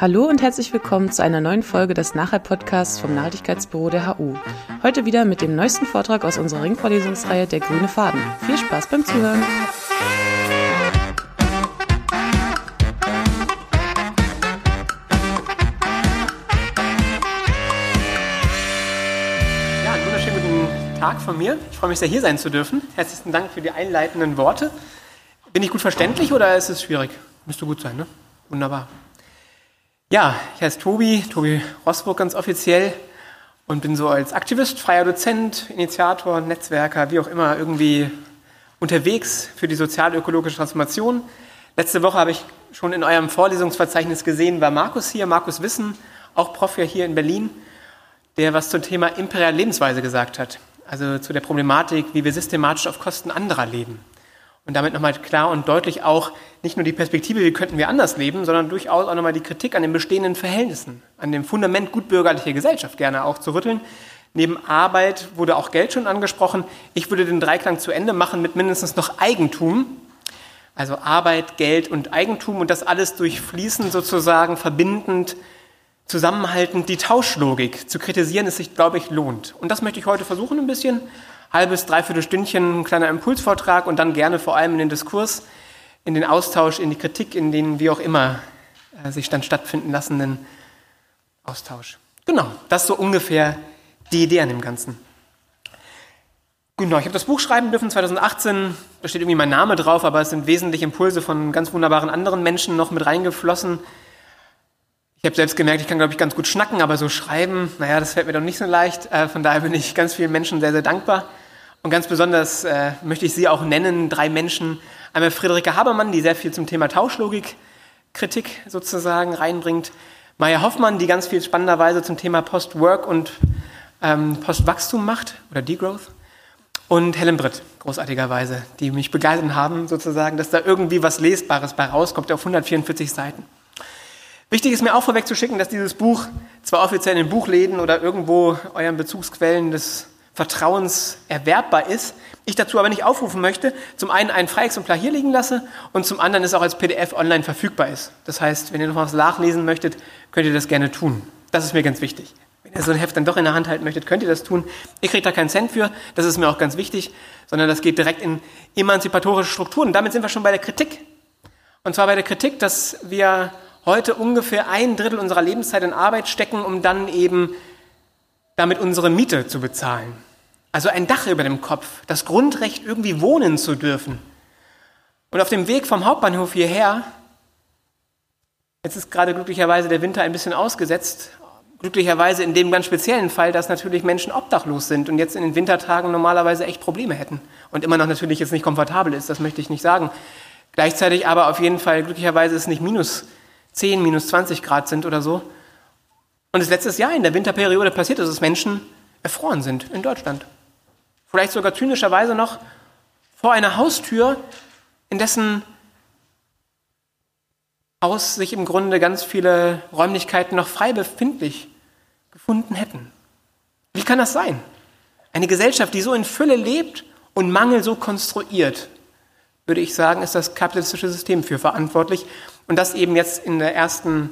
Hallo und herzlich willkommen zu einer neuen Folge des Nachhalt-Podcasts vom Nachhaltigkeitsbüro der HU. Heute wieder mit dem neuesten Vortrag aus unserer Ringvorlesungsreihe Der grüne Faden. Viel Spaß beim Zuhören! Ja, einen wunderschönen guten Tag von mir. Ich freue mich sehr, hier sein zu dürfen. Herzlichen Dank für die einleitenden Worte. Bin ich gut verständlich oder ist es schwierig? Müsste gut sein, ne? Wunderbar. Ja, ich heiße Tobi, Tobi Rosburg ganz offiziell und bin so als Aktivist, freier Dozent, Initiator, Netzwerker, wie auch immer, irgendwie unterwegs für die sozial-ökologische Transformation. Letzte Woche habe ich schon in eurem Vorlesungsverzeichnis gesehen, war Markus hier, Markus Wissen, auch Prof hier in Berlin, der was zum Thema imperiale Lebensweise gesagt hat. Also zu der Problematik, wie wir systematisch auf Kosten anderer leben. Und damit nochmal klar und deutlich auch nicht nur die Perspektive, wie könnten wir anders leben, sondern durchaus auch nochmal die Kritik an den bestehenden Verhältnissen, an dem Fundament gutbürgerlicher Gesellschaft gerne auch zu rütteln. Neben Arbeit wurde auch Geld schon angesprochen. Ich würde den Dreiklang zu Ende machen mit mindestens noch Eigentum. Also Arbeit, Geld und Eigentum und das alles durchfließend sozusagen verbindend, zusammenhaltend die Tauschlogik zu kritisieren, es sich, glaube ich, lohnt. Und das möchte ich heute versuchen ein bisschen halbes, dreiviertel Stündchen, ein kleiner Impulsvortrag und dann gerne vor allem in den Diskurs, in den Austausch, in die Kritik, in den wie auch immer äh, sich dann stattfinden lassenden Austausch. Genau, das ist so ungefähr die Idee an dem Ganzen. Genau, ich habe das Buch schreiben dürfen 2018, da steht irgendwie mein Name drauf, aber es sind wesentlich Impulse von ganz wunderbaren anderen Menschen noch mit reingeflossen. Ich habe selbst gemerkt, ich kann, glaube ich, ganz gut schnacken, aber so schreiben, naja, das fällt mir doch nicht so leicht. Äh, von daher bin ich ganz vielen Menschen sehr, sehr dankbar. Und ganz besonders äh, möchte ich Sie auch nennen, drei Menschen. Einmal Friederike Habermann, die sehr viel zum Thema Tauschlogik, Kritik sozusagen reinbringt. Maya Hoffmann, die ganz viel spannenderweise zum Thema Post-Work und ähm, Post-Wachstum macht oder Degrowth. Und Helen Britt, großartigerweise, die mich begeistert haben, sozusagen, dass da irgendwie was Lesbares bei rauskommt auf 144 Seiten. Wichtig ist mir auch vorwegzuschicken, dass dieses Buch zwar offiziell in Buchläden oder irgendwo euren Bezugsquellen des Vertrauens erwerbbar ist, ich dazu aber nicht aufrufen möchte, zum einen ein Freiexemplar hier liegen lasse und zum anderen es auch als PDF online verfügbar ist. Das heißt, wenn ihr noch was nachlesen möchtet, könnt ihr das gerne tun. Das ist mir ganz wichtig. Wenn ihr so ein Heft dann doch in der Hand halten möchtet, könnt ihr das tun. Ich kriege da keinen Cent für, das ist mir auch ganz wichtig, sondern das geht direkt in emanzipatorische Strukturen. Damit sind wir schon bei der Kritik. Und zwar bei der Kritik, dass wir heute ungefähr ein Drittel unserer Lebenszeit in Arbeit stecken, um dann eben damit unsere Miete zu bezahlen. Also ein Dach über dem Kopf, das Grundrecht, irgendwie wohnen zu dürfen. Und auf dem Weg vom Hauptbahnhof hierher, jetzt ist gerade glücklicherweise der Winter ein bisschen ausgesetzt, glücklicherweise in dem ganz speziellen Fall, dass natürlich Menschen obdachlos sind und jetzt in den Wintertagen normalerweise echt Probleme hätten und immer noch natürlich jetzt nicht komfortabel ist, das möchte ich nicht sagen. Gleichzeitig aber auf jeden Fall glücklicherweise ist es nicht minus 10, minus 20 Grad sind oder so. Und es letztes Jahr in der Winterperiode passiert ist, dass Menschen erfroren sind in Deutschland. Vielleicht sogar zynischerweise noch vor einer Haustür, in dessen Haus sich im Grunde ganz viele Räumlichkeiten noch frei befindlich gefunden hätten. Wie kann das sein? Eine Gesellschaft, die so in Fülle lebt und Mangel so konstruiert, würde ich sagen, ist das kapitalistische System für verantwortlich. Und das eben jetzt in der ersten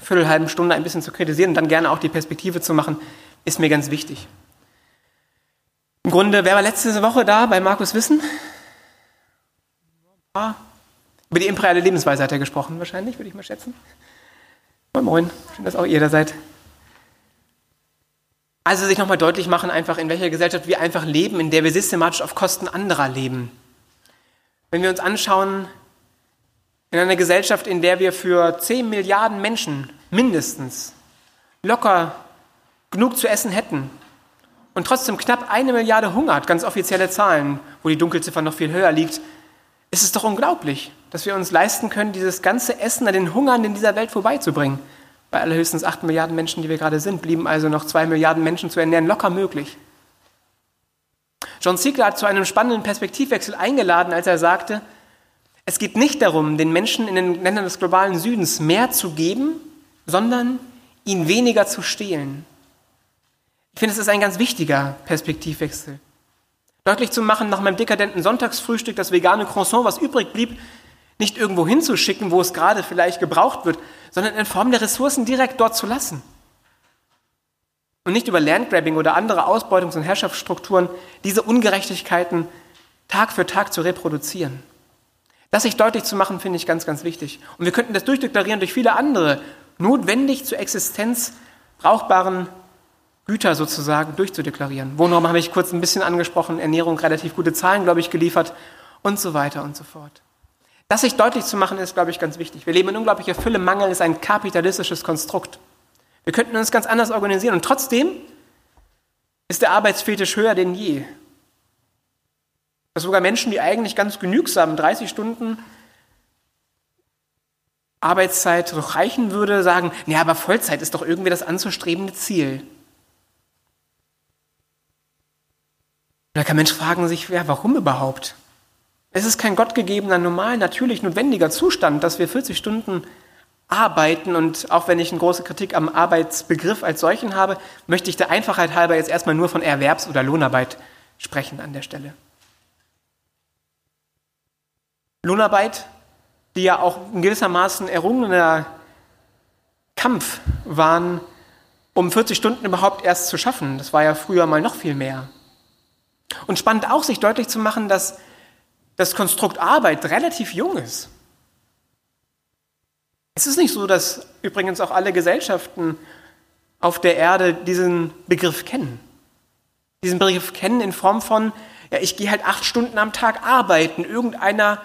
viertelhalben Stunde ein bisschen zu kritisieren und dann gerne auch die Perspektive zu machen, ist mir ganz wichtig. Im Grunde, wer war letzte Woche da bei Markus Wissen? Ah, über die imperiale Lebensweise hat er gesprochen, wahrscheinlich, würde ich mal schätzen. Moin, moin, schön, dass auch ihr da seid. Also sich nochmal deutlich machen, einfach in welcher Gesellschaft wir einfach leben, in der wir systematisch auf Kosten anderer leben. Wenn wir uns anschauen, in einer Gesellschaft, in der wir für 10 Milliarden Menschen mindestens locker genug zu essen hätten und trotzdem knapp eine Milliarde hungert, ganz offizielle Zahlen, wo die Dunkelziffer noch viel höher liegt, ist es doch unglaublich, dass wir uns leisten können, dieses ganze Essen an den Hungernden in dieser Welt vorbeizubringen. Bei allerhöchstens 8 Milliarden Menschen, die wir gerade sind, blieben also noch 2 Milliarden Menschen zu ernähren locker möglich. John Ziegler hat zu einem spannenden Perspektivwechsel eingeladen, als er sagte, es geht nicht darum, den Menschen in den Ländern des globalen Südens mehr zu geben, sondern ihnen weniger zu stehlen. Ich finde, es ist ein ganz wichtiger Perspektivwechsel. Deutlich zu machen, nach meinem dekadenten Sonntagsfrühstück, das vegane Croissant, was übrig blieb, nicht irgendwo hinzuschicken, wo es gerade vielleicht gebraucht wird, sondern in Form der Ressourcen direkt dort zu lassen. Und nicht über Landgrabbing oder andere Ausbeutungs- und Herrschaftsstrukturen diese Ungerechtigkeiten Tag für Tag zu reproduzieren. Das sich deutlich zu machen, finde ich ganz, ganz wichtig. Und wir könnten das durchdeklarieren durch viele andere notwendig zur Existenz brauchbaren Güter sozusagen durchzudeklarieren. Wohnraum habe ich kurz ein bisschen angesprochen, Ernährung relativ gute Zahlen, glaube ich, geliefert und so weiter und so fort. Das sich deutlich zu machen, ist, glaube ich, ganz wichtig. Wir leben in unglaublicher Fülle. Mangel ist ein kapitalistisches Konstrukt. Wir könnten uns ganz anders organisieren und trotzdem ist der Arbeitsfetisch höher denn je. Dass sogar Menschen, die eigentlich ganz genügsam 30 Stunden Arbeitszeit reichen würde, sagen, ja, aber Vollzeit ist doch irgendwie das anzustrebende Ziel. Da kann Mensch fragen sich, ja, warum überhaupt? Es ist kein gottgegebener, normal, natürlich notwendiger Zustand, dass wir 40 Stunden arbeiten und auch wenn ich eine große Kritik am Arbeitsbegriff als solchen habe, möchte ich der Einfachheit halber jetzt erstmal nur von Erwerbs- oder Lohnarbeit sprechen an der Stelle. Lohnarbeit, die ja auch in gewissermaßen errungener Kampf waren, um 40 Stunden überhaupt erst zu schaffen. Das war ja früher mal noch viel mehr. Und spannend auch, sich deutlich zu machen, dass das Konstrukt Arbeit relativ jung ist. Es ist nicht so, dass übrigens auch alle Gesellschaften auf der Erde diesen Begriff kennen. Diesen Begriff kennen in Form von, ja, ich gehe halt acht Stunden am Tag arbeiten, irgendeiner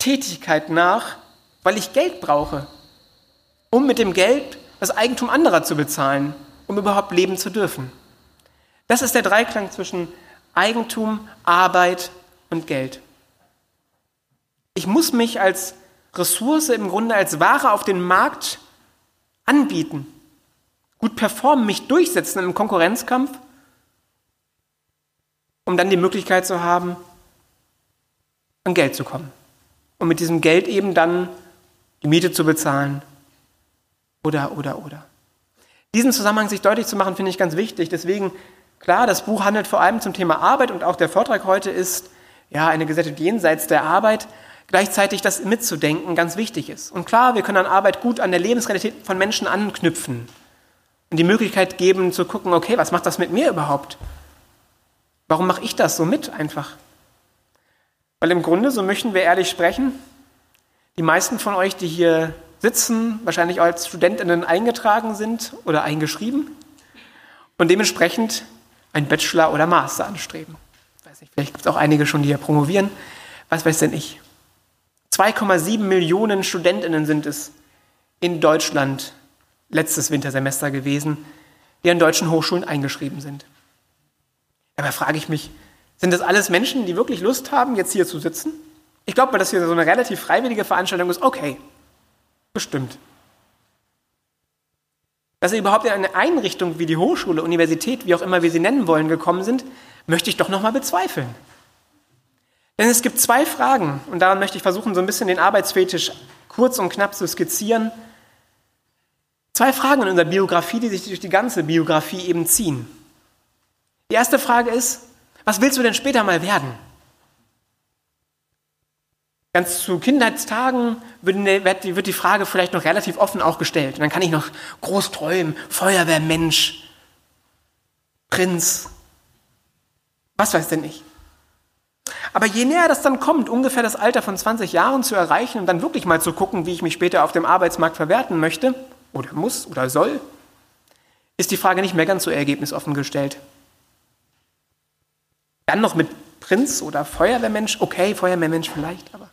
Tätigkeit nach, weil ich Geld brauche, um mit dem Geld das Eigentum anderer zu bezahlen, um überhaupt leben zu dürfen. Das ist der Dreiklang zwischen Eigentum, Arbeit und Geld. Ich muss mich als Ressource im Grunde als Ware auf den Markt anbieten, gut performen, mich durchsetzen im Konkurrenzkampf, um dann die Möglichkeit zu haben, an Geld zu kommen. Und mit diesem Geld eben dann die Miete zu bezahlen. Oder, oder, oder. Diesen Zusammenhang sich deutlich zu machen, finde ich ganz wichtig. Deswegen, klar, das Buch handelt vor allem zum Thema Arbeit und auch der Vortrag heute ist ja eine Gesellschaft jenseits der Arbeit gleichzeitig das mitzudenken ganz wichtig ist. Und klar, wir können an Arbeit gut an der Lebensrealität von Menschen anknüpfen und die Möglichkeit geben zu gucken, okay, was macht das mit mir überhaupt? Warum mache ich das so mit einfach? Weil im Grunde, so möchten wir ehrlich sprechen, die meisten von euch, die hier sitzen, wahrscheinlich als Studentinnen eingetragen sind oder eingeschrieben und dementsprechend ein Bachelor oder Master anstreben. Weiß nicht, vielleicht gibt es auch einige schon, die hier promovieren. Was weiß denn ich? 2,7 Millionen Studentinnen sind es in Deutschland letztes Wintersemester gewesen, die an deutschen Hochschulen eingeschrieben sind. Dabei frage ich mich, sind das alles Menschen, die wirklich Lust haben, jetzt hier zu sitzen? Ich glaube, weil das hier so eine relativ freiwillige Veranstaltung ist, okay, bestimmt. Dass sie überhaupt in eine Einrichtung wie die Hochschule, Universität, wie auch immer wir sie nennen wollen, gekommen sind, möchte ich doch nochmal bezweifeln. Denn es gibt zwei Fragen, und daran möchte ich versuchen, so ein bisschen den Arbeitsfetisch kurz und knapp zu skizzieren. Zwei Fragen in unserer Biografie, die sich durch die ganze Biografie eben ziehen. Die erste Frage ist, was willst du denn später mal werden? Ganz zu Kindheitstagen wird die Frage vielleicht noch relativ offen auch gestellt. Und dann kann ich noch groß träumen, Feuerwehrmensch, Prinz, was weiß denn ich. Aber je näher das dann kommt, ungefähr das Alter von 20 Jahren zu erreichen und dann wirklich mal zu gucken, wie ich mich später auf dem Arbeitsmarkt verwerten möchte oder muss oder soll, ist die Frage nicht mehr ganz so ergebnisoffen gestellt. Dann noch mit Prinz oder Feuerwehrmensch, okay, Feuerwehrmensch vielleicht, aber.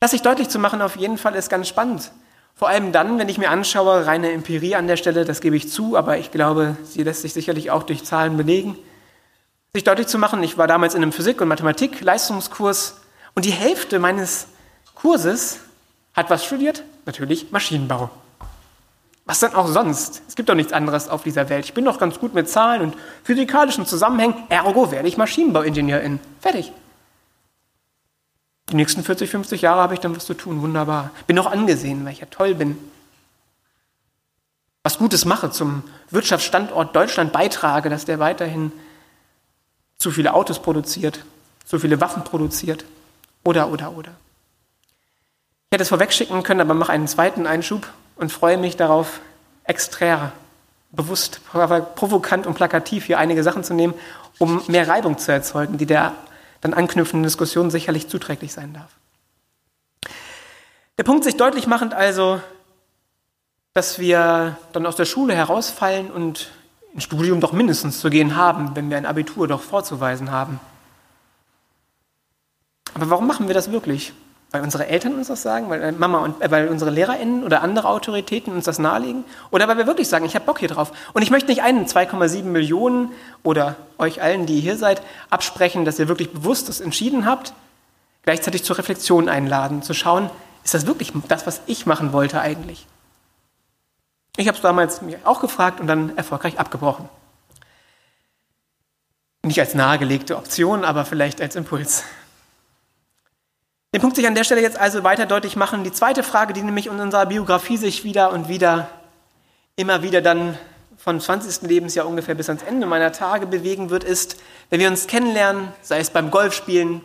Das sich deutlich zu machen auf jeden Fall ist ganz spannend. Vor allem dann, wenn ich mir anschaue, reine Empirie an der Stelle, das gebe ich zu, aber ich glaube, sie lässt sich sicherlich auch durch Zahlen belegen sich deutlich zu machen, ich war damals in einem Physik- und Mathematik-Leistungskurs und die Hälfte meines Kurses hat was studiert? Natürlich Maschinenbau. Was denn auch sonst? Es gibt doch nichts anderes auf dieser Welt. Ich bin doch ganz gut mit Zahlen und physikalischen Zusammenhängen, ergo werde ich Maschinenbauingenieurin. Fertig. Die nächsten 40, 50 Jahre habe ich dann was zu tun. Wunderbar. Bin auch angesehen, weil ich ja toll bin. Was Gutes mache, zum Wirtschaftsstandort Deutschland beitrage, dass der weiterhin zu viele Autos produziert, zu viele Waffen produziert oder, oder, oder. Ich hätte es vorwegschicken können, aber mache einen zweiten Einschub und freue mich darauf, extra, bewusst, provokant und plakativ hier einige Sachen zu nehmen, um mehr Reibung zu erzeugen, die der dann anknüpfenden Diskussion sicherlich zuträglich sein darf. Der Punkt sich deutlich machend also, dass wir dann aus der Schule herausfallen und ein Studium doch mindestens zu gehen haben, wenn wir ein Abitur doch vorzuweisen haben. Aber warum machen wir das wirklich? Weil unsere Eltern uns das sagen, weil äh, Mama und äh, weil unsere LehrerInnen oder andere Autoritäten uns das nahelegen? Oder weil wir wirklich sagen, ich habe Bock hier drauf. Und ich möchte nicht einen 2,7 Millionen oder euch allen, die hier seid, absprechen, dass ihr wirklich bewusst das entschieden habt, gleichzeitig zur Reflexion einladen, zu schauen, ist das wirklich das, was ich machen wollte eigentlich? Ich habe es damals mir auch gefragt und dann erfolgreich abgebrochen. Nicht als nahegelegte Option, aber vielleicht als Impuls. Den Punkt sich an der Stelle jetzt also weiter deutlich machen. Die zweite Frage, die nämlich in unserer Biografie sich wieder und wieder, immer wieder dann von 20. Lebensjahr ungefähr bis ans Ende meiner Tage bewegen wird, ist, wenn wir uns kennenlernen, sei es beim Golfspielen,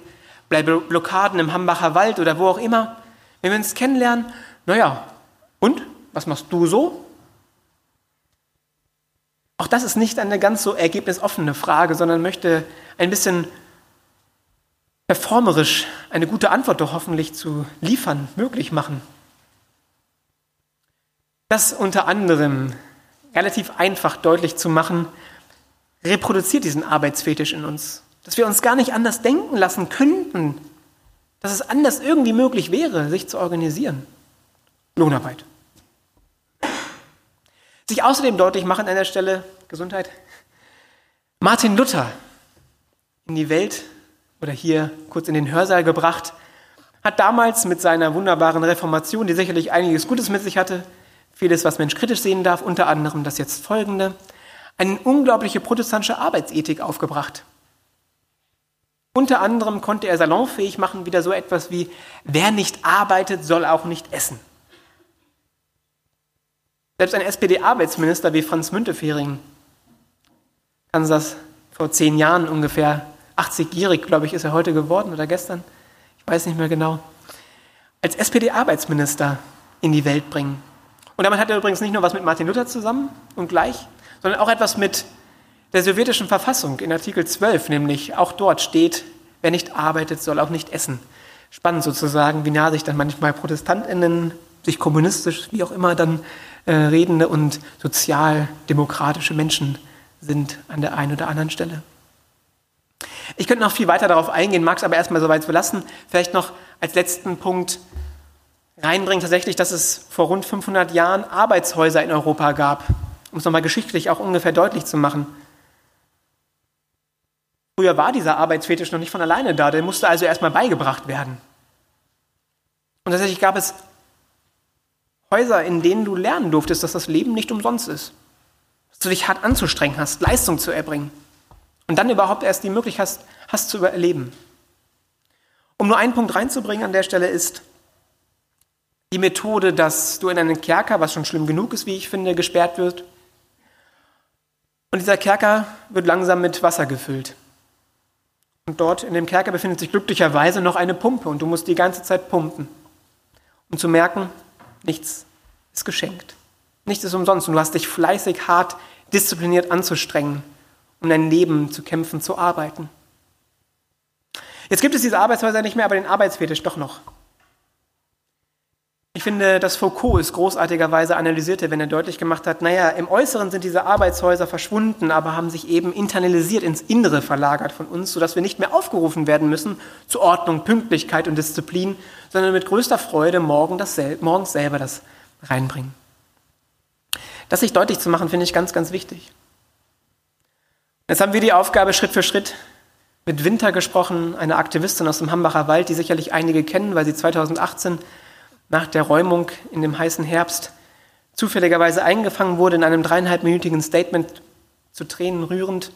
bei Blockaden im Hambacher Wald oder wo auch immer, wenn wir uns kennenlernen, naja, und? Was machst du so? Auch das ist nicht eine ganz so ergebnisoffene Frage, sondern möchte ein bisschen performerisch eine gute Antwort doch hoffentlich zu liefern, möglich machen. Das unter anderem relativ einfach deutlich zu machen, reproduziert diesen Arbeitsfetisch in uns. Dass wir uns gar nicht anders denken lassen könnten, dass es anders irgendwie möglich wäre, sich zu organisieren. Lohnarbeit. Sich außerdem deutlich machen an der Stelle, Gesundheit, Martin Luther in die Welt oder hier kurz in den Hörsaal gebracht, hat damals mit seiner wunderbaren Reformation, die sicherlich einiges Gutes mit sich hatte, vieles, was Mensch kritisch sehen darf, unter anderem das jetzt folgende, eine unglaubliche protestantische Arbeitsethik aufgebracht. Unter anderem konnte er salonfähig machen, wieder so etwas wie, wer nicht arbeitet, soll auch nicht essen. Selbst ein SPD-Arbeitsminister wie Franz Müntefering kann das vor zehn Jahren ungefähr 80-jährig, glaube ich, ist er heute geworden oder gestern, ich weiß nicht mehr genau, als SPD-Arbeitsminister in die Welt bringen. Und damit hat er übrigens nicht nur was mit Martin Luther zusammen und gleich, sondern auch etwas mit der sowjetischen Verfassung in Artikel 12, nämlich auch dort steht, wer nicht arbeitet, soll auch nicht essen. Spannend sozusagen, wie nah sich dann manchmal ProtestantInnen, sich kommunistisch, wie auch immer dann äh, redende und sozialdemokratische Menschen sind an der einen oder anderen Stelle. Ich könnte noch viel weiter darauf eingehen, mag es aber erstmal so weit belassen. Vielleicht noch als letzten Punkt reinbringen tatsächlich, dass es vor rund 500 Jahren Arbeitshäuser in Europa gab, um es nochmal geschichtlich auch ungefähr deutlich zu machen. Früher war dieser Arbeitsfetisch noch nicht von alleine da, der musste also erstmal beigebracht werden. Und tatsächlich gab es Häuser, in denen du lernen durftest, dass das Leben nicht umsonst ist. Dass du dich hart anzustrengen hast, Leistung zu erbringen und dann überhaupt erst die Möglichkeit hast, hast zu überleben. Um nur einen Punkt reinzubringen an der Stelle ist die Methode, dass du in einen Kerker, was schon schlimm genug ist, wie ich finde, gesperrt wird. Und dieser Kerker wird langsam mit Wasser gefüllt. Und dort in dem Kerker befindet sich glücklicherweise noch eine Pumpe und du musst die ganze Zeit pumpen, um zu merken, nichts ist geschenkt. Nichts ist umsonst und du hast dich fleißig, hart, diszipliniert anzustrengen um dein Leben zu kämpfen, zu arbeiten. Jetzt gibt es diese Arbeitshäuser nicht mehr, aber den Arbeitsfetisch doch noch. Ich finde, dass Foucault es großartigerweise analysierte, wenn er deutlich gemacht hat, naja, im Äußeren sind diese Arbeitshäuser verschwunden, aber haben sich eben internalisiert ins Innere verlagert von uns, sodass wir nicht mehr aufgerufen werden müssen zu Ordnung, Pünktlichkeit und Disziplin, sondern mit größter Freude morgen das, morgens selber das reinbringen. Das sich deutlich zu machen, finde ich ganz, ganz wichtig. Jetzt haben wir die Aufgabe, Schritt für Schritt mit Winter gesprochen, eine Aktivistin aus dem Hambacher Wald, die sicherlich einige kennen, weil sie 2018 nach der Räumung in dem heißen Herbst zufälligerweise eingefangen wurde in einem dreieinhalbminütigen Statement zu Tränen rührend,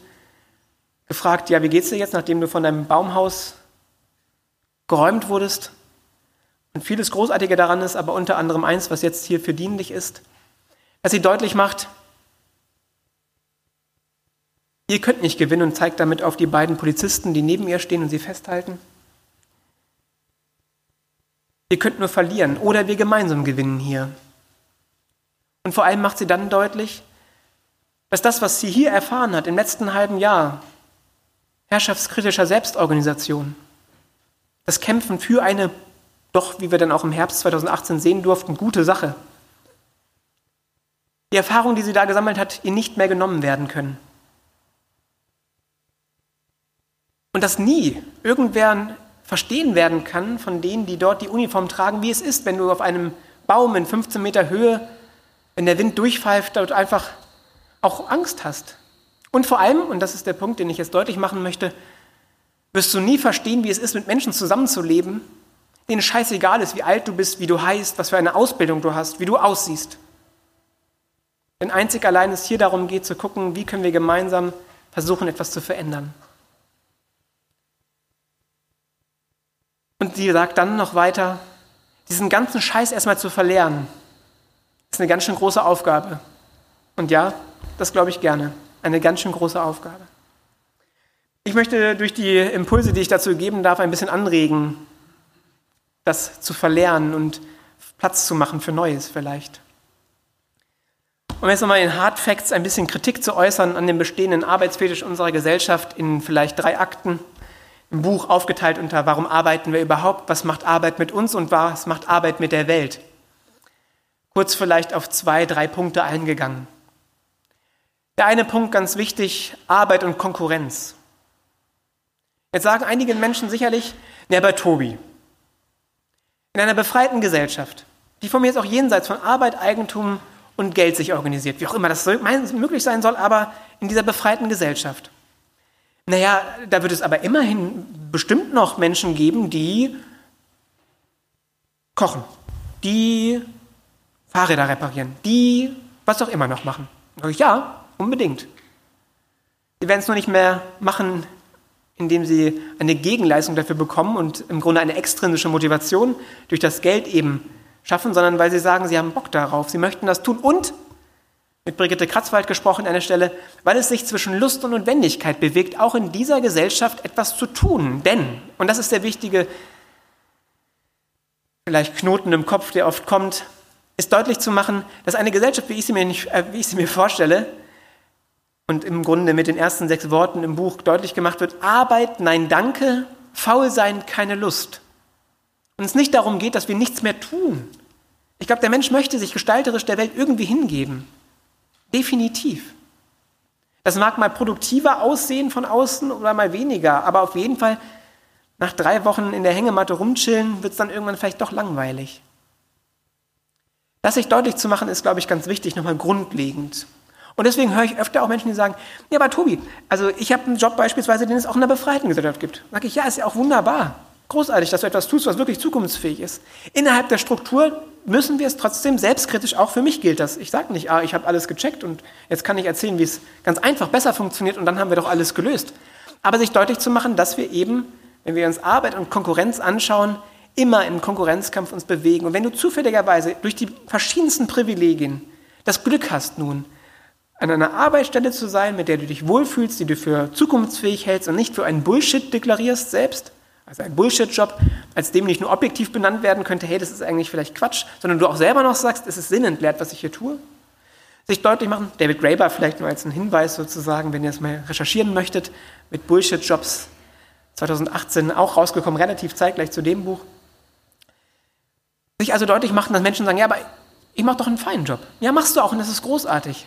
gefragt, ja, wie geht's dir jetzt, nachdem du von deinem Baumhaus geräumt wurdest? Und vieles Großartige daran ist, aber unter anderem eins, was jetzt hier für dienlich ist, dass sie deutlich macht, Ihr könnt nicht gewinnen und zeigt damit auf die beiden Polizisten, die neben ihr stehen und sie festhalten. Ihr könnt nur verlieren oder wir gemeinsam gewinnen hier. Und vor allem macht sie dann deutlich, dass das, was sie hier erfahren hat im letzten halben Jahr, herrschaftskritischer Selbstorganisation, das Kämpfen für eine, doch wie wir dann auch im Herbst 2018 sehen durften, gute Sache, die Erfahrung, die sie da gesammelt hat, ihr nicht mehr genommen werden können. Und dass nie irgendwer verstehen werden kann von denen, die dort die Uniform tragen, wie es ist, wenn du auf einem Baum in 15 Meter Höhe, wenn der Wind durchpfeift, dort einfach auch Angst hast. Und vor allem, und das ist der Punkt, den ich jetzt deutlich machen möchte, wirst du nie verstehen, wie es ist, mit Menschen zusammenzuleben, denen scheißegal ist, wie alt du bist, wie du heißt, was für eine Ausbildung du hast, wie du aussiehst. Denn einzig allein es hier darum geht zu gucken, wie können wir gemeinsam versuchen, etwas zu verändern. Und sie sagt dann noch weiter, diesen ganzen Scheiß erstmal zu verlernen, ist eine ganz schön große Aufgabe. Und ja, das glaube ich gerne, eine ganz schön große Aufgabe. Ich möchte durch die Impulse, die ich dazu geben darf, ein bisschen anregen, das zu verlernen und Platz zu machen für Neues vielleicht. Um jetzt nochmal in Hard Facts ein bisschen Kritik zu äußern an dem bestehenden Arbeitsfetisch unserer Gesellschaft in vielleicht drei Akten. Im Buch aufgeteilt unter Warum arbeiten wir überhaupt, was macht Arbeit mit uns und was macht Arbeit mit der Welt. Kurz vielleicht auf zwei, drei Punkte eingegangen. Der eine Punkt ganz wichtig, Arbeit und Konkurrenz. Jetzt sagen einige Menschen sicherlich, ne, aber Tobi, in einer befreiten Gesellschaft, die von mir jetzt auch jenseits von Arbeit, Eigentum und Geld sich organisiert, wie auch immer das möglich sein soll, aber in dieser befreiten Gesellschaft. Naja, da wird es aber immerhin bestimmt noch Menschen geben, die kochen, die Fahrräder reparieren, die was auch immer noch machen. Ja, unbedingt. Sie werden es nur nicht mehr machen, indem sie eine Gegenleistung dafür bekommen und im Grunde eine extrinsische Motivation durch das Geld eben schaffen, sondern weil sie sagen, sie haben Bock darauf, sie möchten das tun und, mit Brigitte Kratzwald gesprochen an der Stelle, weil es sich zwischen Lust und Notwendigkeit bewegt, auch in dieser Gesellschaft etwas zu tun. Denn, und das ist der wichtige, vielleicht Knoten im Kopf, der oft kommt, ist deutlich zu machen, dass eine Gesellschaft, wie ich sie mir, nicht, äh, wie ich sie mir vorstelle, und im Grunde mit den ersten sechs Worten im Buch deutlich gemacht wird, Arbeit, nein, danke, faul sein, keine Lust und es nicht darum geht, dass wir nichts mehr tun. Ich glaube, der Mensch möchte sich gestalterisch der Welt irgendwie hingeben. Definitiv. Das mag mal produktiver aussehen von außen oder mal weniger, aber auf jeden Fall nach drei Wochen in der Hängematte rumchillen, wird es dann irgendwann vielleicht doch langweilig. Das sich deutlich zu machen, ist, glaube ich, ganz wichtig, nochmal grundlegend. Und deswegen höre ich öfter auch Menschen, die sagen, ja, aber Tobi, also ich habe einen Job beispielsweise, den es auch in der befreiten Gesellschaft gibt. Sag ich, ja, ist ja auch wunderbar großartig, dass du etwas tust, was wirklich zukunftsfähig ist. Innerhalb der Struktur müssen wir es trotzdem selbstkritisch, auch für mich gilt das. Ich sage nicht, ah, ich habe alles gecheckt und jetzt kann ich erzählen, wie es ganz einfach besser funktioniert und dann haben wir doch alles gelöst. Aber sich deutlich zu machen, dass wir eben, wenn wir uns Arbeit und Konkurrenz anschauen, immer im Konkurrenzkampf uns bewegen. Und wenn du zufälligerweise durch die verschiedensten Privilegien das Glück hast nun, an einer Arbeitsstelle zu sein, mit der du dich wohlfühlst, die du für zukunftsfähig hältst und nicht für einen Bullshit deklarierst selbst, also ein Bullshit-Job, als dem nicht nur objektiv benannt werden könnte, hey, das ist eigentlich vielleicht Quatsch, sondern du auch selber noch sagst, es ist sinnentleert, was ich hier tue. Sich deutlich machen, David Graeber vielleicht nur als einen Hinweis sozusagen, wenn ihr es mal recherchieren möchtet, mit Bullshit-Jobs 2018 auch rausgekommen, relativ zeitgleich zu dem Buch. Sich also deutlich machen, dass Menschen sagen, ja, aber ich mache doch einen feinen Job. Ja, machst du auch und das ist großartig.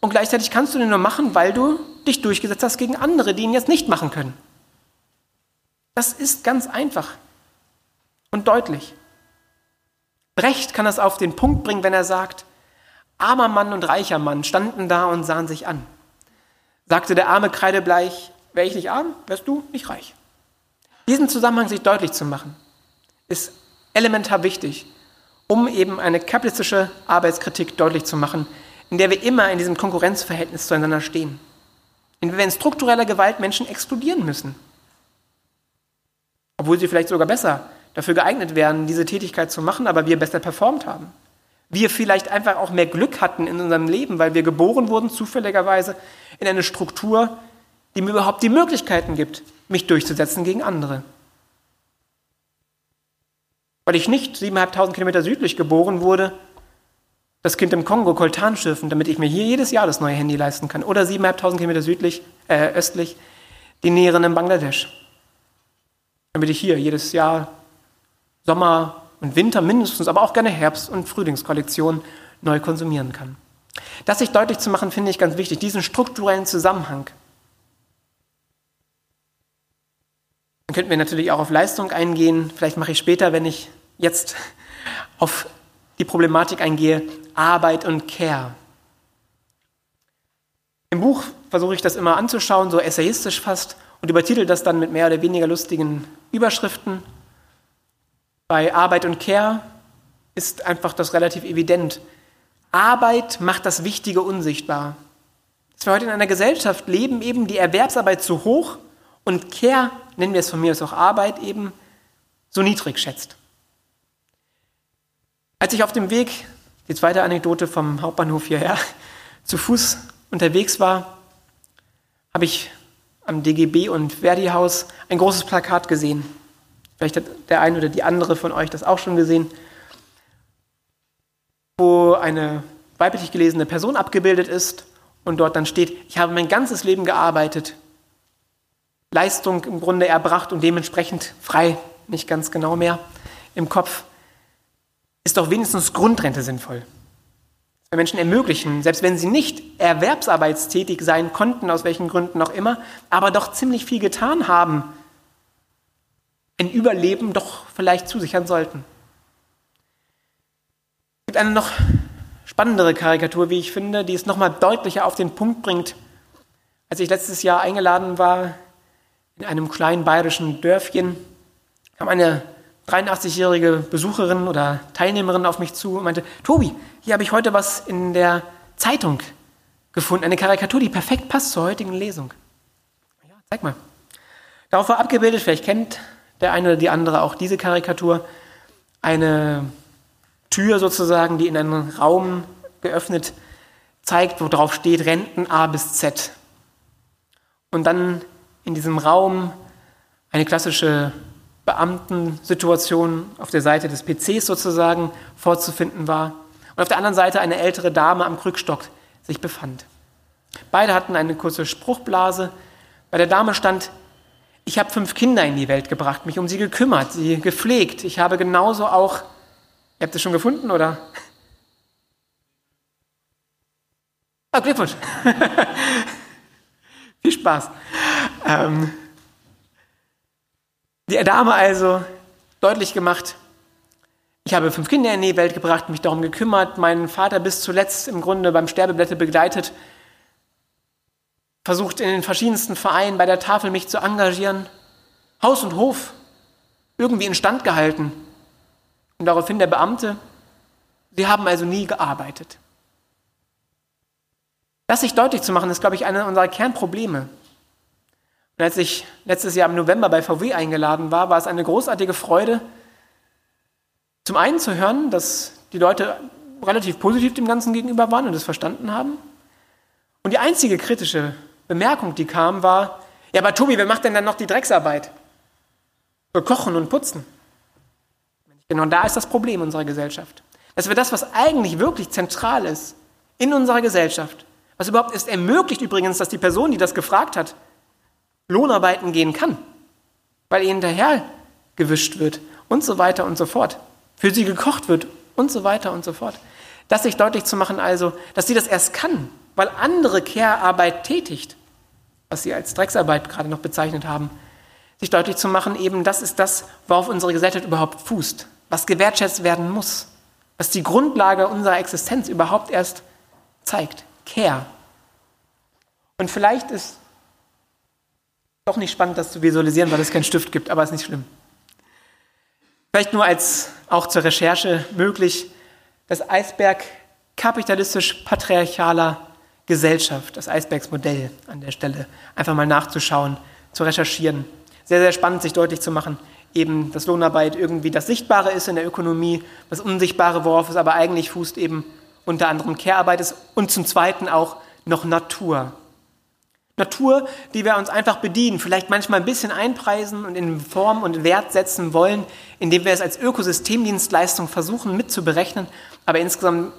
Und gleichzeitig kannst du den nur machen, weil du dich durchgesetzt hast gegen andere, die ihn jetzt nicht machen können. Das ist ganz einfach und deutlich. Brecht kann das auf den Punkt bringen, wenn er sagt, armer Mann und reicher Mann standen da und sahen sich an. Sagte der arme Kreidebleich, wäre ich nicht arm, wärst du nicht reich. Diesen Zusammenhang sich deutlich zu machen, ist elementar wichtig, um eben eine kapitalistische Arbeitskritik deutlich zu machen, in der wir immer in diesem Konkurrenzverhältnis zueinander stehen. In der wir in struktureller Gewalt Menschen explodieren müssen obwohl sie vielleicht sogar besser dafür geeignet wären, diese Tätigkeit zu machen, aber wir besser performt haben. Wir vielleicht einfach auch mehr Glück hatten in unserem Leben, weil wir geboren wurden, zufälligerweise, in eine Struktur, die mir überhaupt die Möglichkeiten gibt, mich durchzusetzen gegen andere. Weil ich nicht 7.500 Kilometer südlich geboren wurde, das Kind im Kongo Koltan schürfen, damit ich mir hier jedes Jahr das neue Handy leisten kann. Oder 7.500 Kilometer südlich, äh, östlich, die Näheren in Bangladesch. Damit ich hier jedes Jahr Sommer und Winter mindestens, aber auch gerne Herbst- und Frühlingskollektion neu konsumieren kann. Das sich deutlich zu machen, finde ich ganz wichtig, diesen strukturellen Zusammenhang. Dann könnten wir natürlich auch auf Leistung eingehen. Vielleicht mache ich später, wenn ich jetzt auf die Problematik eingehe, Arbeit und Care. Im Buch versuche ich das immer anzuschauen, so essayistisch fast, und übertitel das dann mit mehr oder weniger lustigen Überschriften. Bei Arbeit und Care ist einfach das relativ evident. Arbeit macht das Wichtige unsichtbar. Dass wir heute in einer Gesellschaft leben, eben die Erwerbsarbeit zu hoch und Care, nennen wir es von mir aus auch Arbeit, eben so niedrig schätzt. Als ich auf dem Weg, die zweite Anekdote vom Hauptbahnhof hierher, zu Fuß unterwegs war, habe ich am DGB und Verdi-Haus ein großes Plakat gesehen. Vielleicht hat der eine oder die andere von euch das auch schon gesehen, wo eine weiblich gelesene Person abgebildet ist und dort dann steht, ich habe mein ganzes Leben gearbeitet, Leistung im Grunde erbracht und dementsprechend frei, nicht ganz genau mehr im Kopf, ist doch wenigstens Grundrente sinnvoll. Menschen ermöglichen, selbst wenn sie nicht erwerbsarbeitstätig sein konnten, aus welchen Gründen auch immer, aber doch ziemlich viel getan haben, ein Überleben doch vielleicht zusichern sollten. Es gibt eine noch spannendere Karikatur, wie ich finde, die es nochmal deutlicher auf den Punkt bringt. Als ich letztes Jahr eingeladen war in einem kleinen bayerischen Dörfchen, kam eine 83-jährige Besucherin oder Teilnehmerin auf mich zu und meinte, Tobi, hier habe ich heute was in der Zeitung gefunden, eine Karikatur, die perfekt passt zur heutigen Lesung. Ja, zeig mal. Darauf war abgebildet, vielleicht kennt der eine oder die andere auch diese Karikatur, eine Tür sozusagen, die in einen Raum geöffnet zeigt, wo drauf steht Renten A bis Z. Und dann in diesem Raum eine klassische Beamtensituation auf der Seite des PCs sozusagen vorzufinden war und auf der anderen Seite eine ältere Dame am Krückstock sich befand. Beide hatten eine kurze Spruchblase. Bei der Dame stand, ich habe fünf Kinder in die Welt gebracht, mich um sie gekümmert, sie gepflegt. Ich habe genauso auch, ihr habt es schon gefunden, oder? Oh, Glückwunsch. Viel Spaß. Ähm, die Dame also deutlich gemacht, ich habe fünf Kinder in die Welt gebracht, mich darum gekümmert, meinen Vater bis zuletzt im Grunde beim Sterbeblätter begleitet, versucht in den verschiedensten Vereinen bei der Tafel mich zu engagieren, Haus und Hof irgendwie instand gehalten. Und daraufhin der Beamte, Sie haben also nie gearbeitet. Das sich deutlich zu machen, ist, glaube ich, einer unserer Kernprobleme. Und als ich letztes Jahr im November bei VW eingeladen war, war es eine großartige Freude, zum einen zu hören, dass die Leute relativ positiv dem Ganzen gegenüber waren und es verstanden haben. Und die einzige kritische Bemerkung, die kam, war, ja, aber Tobi, wer macht denn dann noch die Drecksarbeit? Wir kochen und putzen. Genau da ist das Problem unserer Gesellschaft. Dass wir das, was eigentlich wirklich zentral ist in unserer Gesellschaft, was überhaupt ist ermöglicht übrigens, dass die Person, die das gefragt hat, Lohnarbeiten gehen kann, weil ihr hinterher gewischt wird und so weiter und so fort, für sie gekocht wird und so weiter und so fort. Das sich deutlich zu machen also, dass sie das erst kann, weil andere Care-Arbeit tätigt, was sie als Drecksarbeit gerade noch bezeichnet haben, sich deutlich zu machen, eben das ist das, worauf unsere Gesellschaft überhaupt fußt, was gewertschätzt werden muss, was die Grundlage unserer Existenz überhaupt erst zeigt. Care. Und vielleicht ist doch nicht spannend, das zu visualisieren, weil es keinen Stift gibt, aber ist nicht schlimm. Vielleicht nur als auch zur Recherche möglich, das Eisberg kapitalistisch-patriarchaler Gesellschaft, das Eisbergsmodell an der Stelle, einfach mal nachzuschauen, zu recherchieren. Sehr, sehr spannend, sich deutlich zu machen, eben, dass Lohnarbeit irgendwie das Sichtbare ist in der Ökonomie, das Unsichtbare, worauf es aber eigentlich fußt, eben unter anderem Care-Arbeit ist und zum Zweiten auch noch Natur. Natur, die wir uns einfach bedienen, vielleicht manchmal ein bisschen einpreisen und in Form und Wert setzen wollen, indem wir es als Ökosystemdienstleistung versuchen mitzuberechnen, aber insgesamt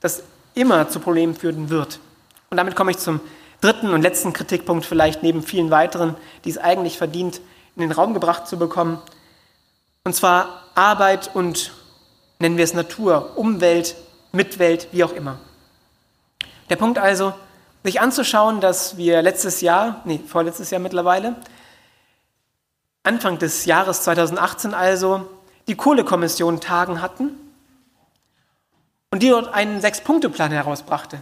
das immer zu Problemen führen wird. Und damit komme ich zum dritten und letzten Kritikpunkt, vielleicht neben vielen weiteren, die es eigentlich verdient, in den Raum gebracht zu bekommen. Und zwar Arbeit und nennen wir es Natur, Umwelt, Mitwelt, wie auch immer. Der Punkt also, sich anzuschauen, dass wir letztes Jahr, nee, vorletztes Jahr mittlerweile, Anfang des Jahres 2018 also, die Kohlekommission tagen hatten und die dort einen Sechs-Punkte-Plan herausbrachte.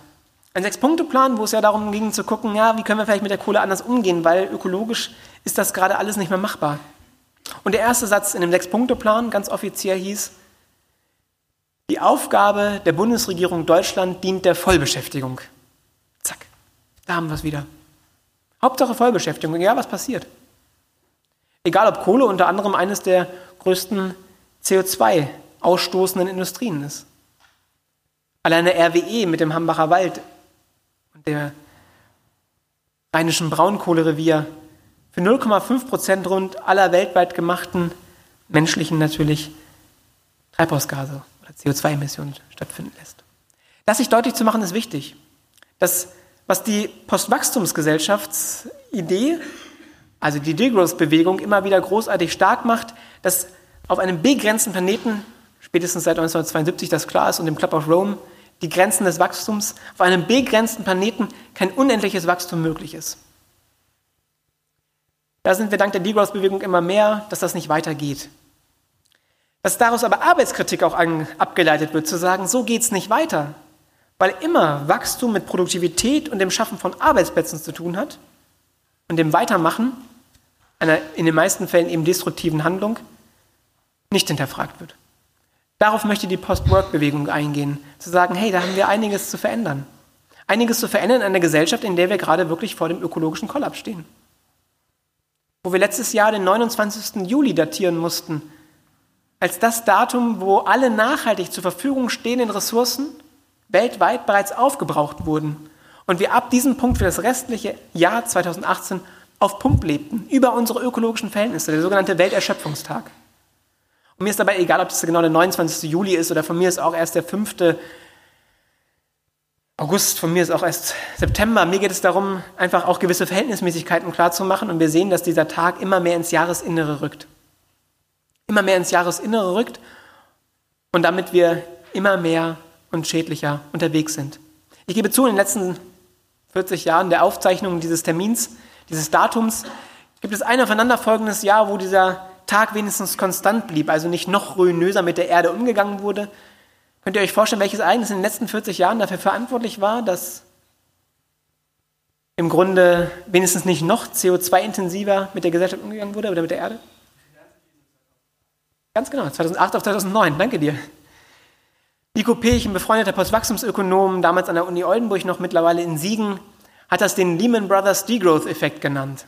Ein Sechs-Punkte-Plan, wo es ja darum ging zu gucken, ja, wie können wir vielleicht mit der Kohle anders umgehen, weil ökologisch ist das gerade alles nicht mehr machbar. Und der erste Satz in dem Sechs-Punkte-Plan ganz offiziell hieß, die Aufgabe der Bundesregierung Deutschland dient der Vollbeschäftigung. Da haben wir es wieder. Hauptsache Vollbeschäftigung, egal was passiert. Egal ob Kohle unter anderem eines der größten CO2 ausstoßenden Industrien ist. Alleine RWE mit dem Hambacher Wald und der rheinischen Braunkohlerevier für 0,5 Prozent rund aller weltweit gemachten menschlichen natürlich Treibhausgase oder CO2-Emissionen stattfinden lässt. Das sich deutlich zu machen, ist wichtig. Das was die Postwachstumsgesellschaftsidee, also die Degrowth-Bewegung, immer wieder großartig stark macht, dass auf einem begrenzten Planeten, spätestens seit 1972 das klar ist und im Club of Rome, die Grenzen des Wachstums, auf einem begrenzten Planeten kein unendliches Wachstum möglich ist. Da sind wir dank der Degrowth-Bewegung immer mehr, dass das nicht weitergeht. Dass daraus aber Arbeitskritik auch abgeleitet wird, zu sagen, so geht es nicht weiter weil immer Wachstum mit Produktivität und dem Schaffen von Arbeitsplätzen zu tun hat und dem Weitermachen einer in den meisten Fällen eben destruktiven Handlung nicht hinterfragt wird. Darauf möchte die Post-Work-Bewegung eingehen, zu sagen, hey, da haben wir einiges zu verändern. Einiges zu verändern in einer Gesellschaft, in der wir gerade wirklich vor dem ökologischen Kollaps stehen. Wo wir letztes Jahr den 29. Juli datieren mussten, als das Datum, wo alle nachhaltig zur Verfügung stehenden Ressourcen weltweit bereits aufgebraucht wurden und wir ab diesem Punkt für das restliche Jahr 2018 auf Pump lebten, über unsere ökologischen Verhältnisse, der sogenannte Welterschöpfungstag. Und mir ist dabei egal, ob das genau der 29. Juli ist oder von mir ist auch erst der 5. August, von mir ist auch erst September. Mir geht es darum, einfach auch gewisse Verhältnismäßigkeiten klarzumachen und wir sehen, dass dieser Tag immer mehr ins Jahresinnere rückt. Immer mehr ins Jahresinnere rückt und damit wir immer mehr und schädlicher unterwegs sind. Ich gebe zu, in den letzten 40 Jahren der Aufzeichnung dieses Termins, dieses Datums, gibt es ein aufeinanderfolgendes Jahr, wo dieser Tag wenigstens konstant blieb, also nicht noch ruinöser mit der Erde umgegangen wurde. Könnt ihr euch vorstellen, welches Ereignis in den letzten 40 Jahren dafür verantwortlich war, dass im Grunde wenigstens nicht noch CO2-intensiver mit der Gesellschaft umgegangen wurde oder mit der Erde? Ganz genau, 2008 auf 2009, danke dir. Nico Pech, ein befreundeter Postwachstumsökonom, damals an der Uni Oldenburg noch mittlerweile in Siegen, hat das den Lehman Brothers Degrowth-Effekt genannt.